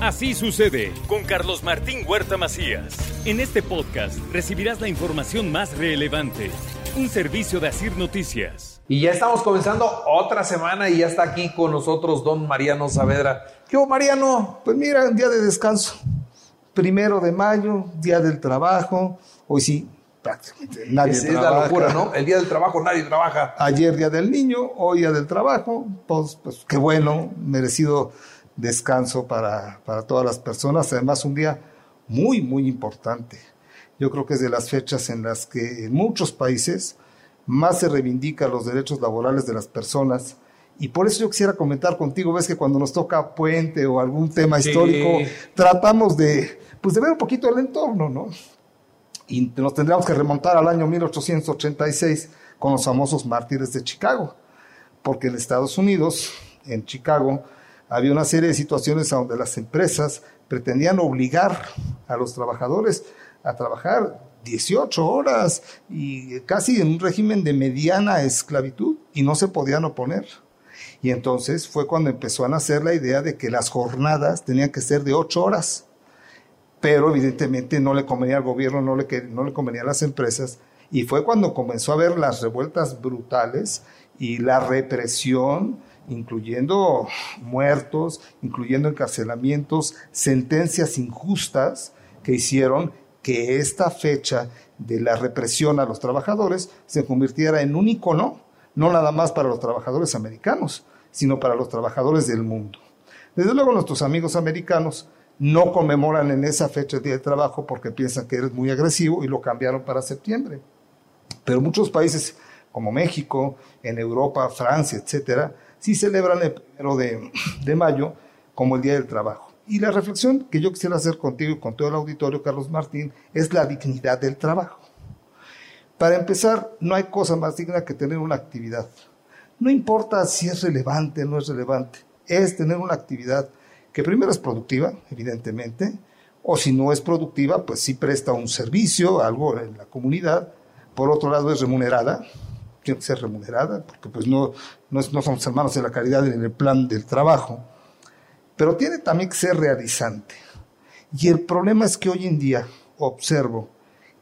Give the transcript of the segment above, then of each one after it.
Así sucede con Carlos Martín Huerta Macías. En este podcast recibirás la información más relevante. Un servicio de Asir Noticias. Y ya estamos comenzando otra semana y ya está aquí con nosotros don Mariano Saavedra. ¿Qué hubo, Mariano? Pues mira, un día de descanso. Primero de mayo, día del trabajo. Hoy sí, prácticamente nadie es, trabaja. es la locura, ¿no? El día del trabajo nadie trabaja. Ayer día del niño, hoy día del trabajo. Pues, pues qué bueno, merecido descanso para, para todas las personas. Además, un día muy, muy importante. Yo creo que es de las fechas en las que en muchos países más se reivindican los derechos laborales de las personas. Y por eso yo quisiera comentar contigo, ves que cuando nos toca puente o algún tema Sí. histórico, tratamos de, pues de ver un poquito el entorno, ¿no? Y nos tendríamos que remontar al año 1886 con los famosos mártires de Chicago, porque en Estados Unidos, en Chicago, había una serie de situaciones donde las empresas pretendían obligar a los trabajadores a trabajar 18 horas y casi en un régimen de mediana esclavitud y no se podían oponer. Y entonces fue cuando empezó a nacer la idea de que las jornadas tenían que ser de 8 horas pero evidentemente no le convenía al gobierno, no le, no le convenía a las empresas, y fue cuando comenzó a haber las revueltas brutales y la represión, incluyendo muertos, incluyendo encarcelamientos, sentencias injustas que hicieron que esta fecha de la represión a los trabajadores se convirtiera en un icono, no nada más para los trabajadores americanos, sino para los trabajadores del mundo. Desde luego nuestros amigos americanos no conmemoran en esa fecha el Día del Trabajo porque piensan que eres muy agresivo y lo cambiaron para septiembre. Pero muchos países como México, en Europa, Francia, etcétera, sí celebran el primero de, de mayo como el Día del Trabajo. Y la reflexión que yo quisiera hacer contigo y con todo el auditorio, Carlos Martín, es la dignidad del trabajo. Para empezar, no hay cosa más digna que tener una actividad. No importa si es relevante o no es relevante, es tener una actividad que primero es productiva, evidentemente, o si no es productiva, pues sí presta un servicio, algo en la comunidad. Por otro lado, es remunerada, tiene que ser remunerada, porque pues no, no, somos hermanos de la caridad en el plan del trabajo, pero tiene también que ser realizante. Y el problema es que hoy en día observo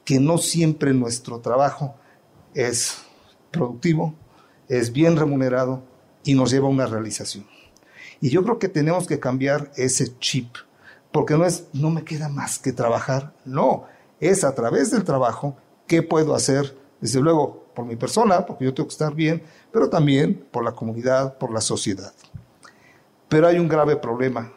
que no siempre nuestro trabajo es productivo, es bien remunerado y nos lleva a una realización. Y yo creo que tenemos que cambiar ese chip, porque no es, no me queda más que trabajar, no, es a través del trabajo qué puedo hacer, desde luego por mi persona, porque yo tengo que estar bien, pero también por la comunidad, por la sociedad. Pero hay un grave problema.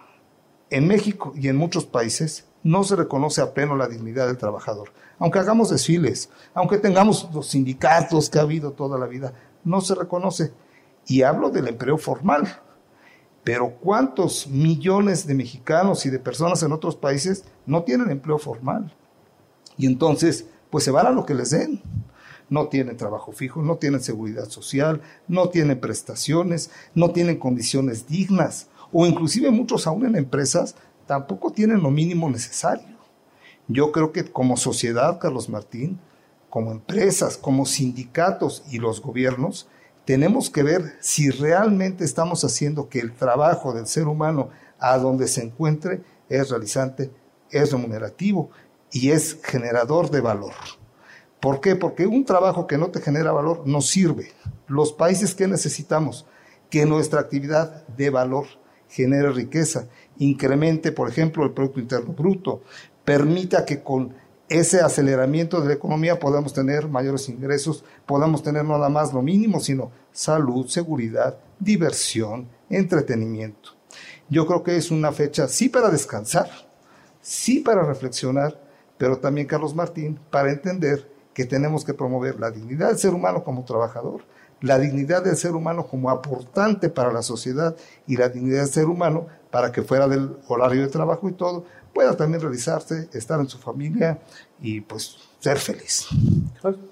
En México y en muchos países no se reconoce a pleno la dignidad del trabajador. Aunque hagamos desfiles, aunque tengamos los sindicatos que ha habido toda la vida, no se reconoce. Y hablo del empleo formal. Pero ¿cuántos millones de mexicanos y de personas en otros países no tienen empleo formal? Y entonces, pues se van a lo que les den. No tienen trabajo fijo, no tienen seguridad social, no tienen prestaciones, no tienen condiciones dignas. O inclusive muchos aún en empresas tampoco tienen lo mínimo necesario. Yo creo que como sociedad, Carlos Martín, como empresas, como sindicatos y los gobiernos, tenemos que ver si realmente estamos haciendo que el trabajo del ser humano a donde se encuentre es realizante, es remunerativo y es generador de valor. ¿Por qué? Porque un trabajo que no te genera valor no sirve. Los países que necesitamos que nuestra actividad de valor genere riqueza, incremente, por ejemplo, el Producto Interno Bruto, permita que con ese aceleramiento de la economía podamos tener mayores ingresos, podamos tener nada más lo mínimo, sino salud, seguridad, diversión, entretenimiento. Yo creo que es una fecha sí para descansar, sí para reflexionar, pero también, Carlos Martín, para entender que tenemos que promover la dignidad del ser humano como trabajador, la dignidad del ser humano como aportante para la sociedad y la dignidad del ser humano para que fuera del horario de trabajo y todo, pueda también realizarse, estar en su familia y pues ser feliz.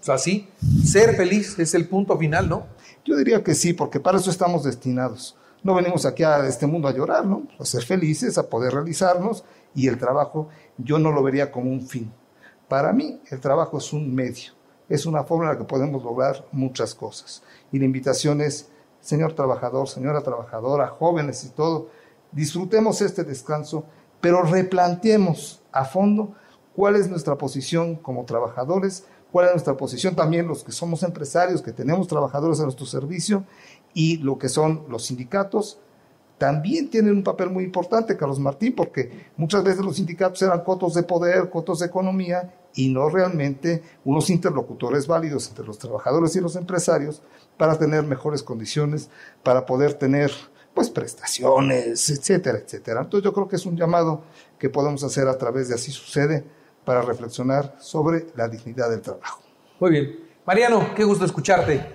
Así, ser feliz es el punto final, ¿no? Yo diría que sí, porque para eso estamos destinados. No venimos aquí a este mundo a llorar, ¿no? A ser felices, a poder realizarnos y el trabajo yo no lo vería como un fin. Para mí el trabajo es un medio, es una forma en la que podemos lograr muchas cosas. Y la invitación es, señor trabajador, señora trabajadora, jóvenes y todo, disfrutemos este descanso, pero replanteemos a fondo cuál es nuestra posición como trabajadores, cuál es nuestra posición también los que somos empresarios, que tenemos trabajadores a nuestro servicio y lo que son los sindicatos, también tienen un papel muy importante, Carlos Martín, porque muchas veces los sindicatos eran cotos de poder, cotos de economía y no realmente unos interlocutores válidos entre los trabajadores y los empresarios para tener mejores condiciones, para poder tener pues prestaciones, etcétera, etcétera. Entonces yo creo que es un llamado que podemos hacer a través de Así Sucede para reflexionar sobre la dignidad del trabajo. Muy bien. Mariano, qué gusto escucharte.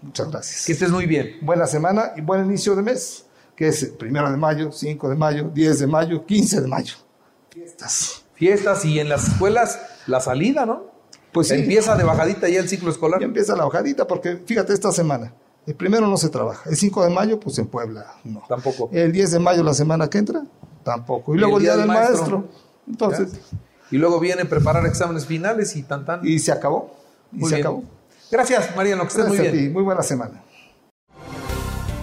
Muchas gracias. Que estés muy bien. Buena semana y buen inicio de mes, que es el primero de mayo, 5 de mayo, 10 de mayo, 15 de mayo. Fiestas. Fiestas y en las escuelas la salida, ¿no? Pues sí. Empieza de bajadita ya el ciclo escolar. Ya empieza la bajadita porque fíjate esta semana. El primero no se trabaja. El 5 de mayo, pues en Puebla, no. Tampoco. El 10 de mayo, la semana que entra, tampoco. Y, luego el día, del maestro. Entonces. ¿Ya? Y luego viene preparar exámenes finales y tan tan. Y se acabó. Y Muy se bien. acabó. Gracias, Mariano, que estés muy a bien. ti. Muy buena semana.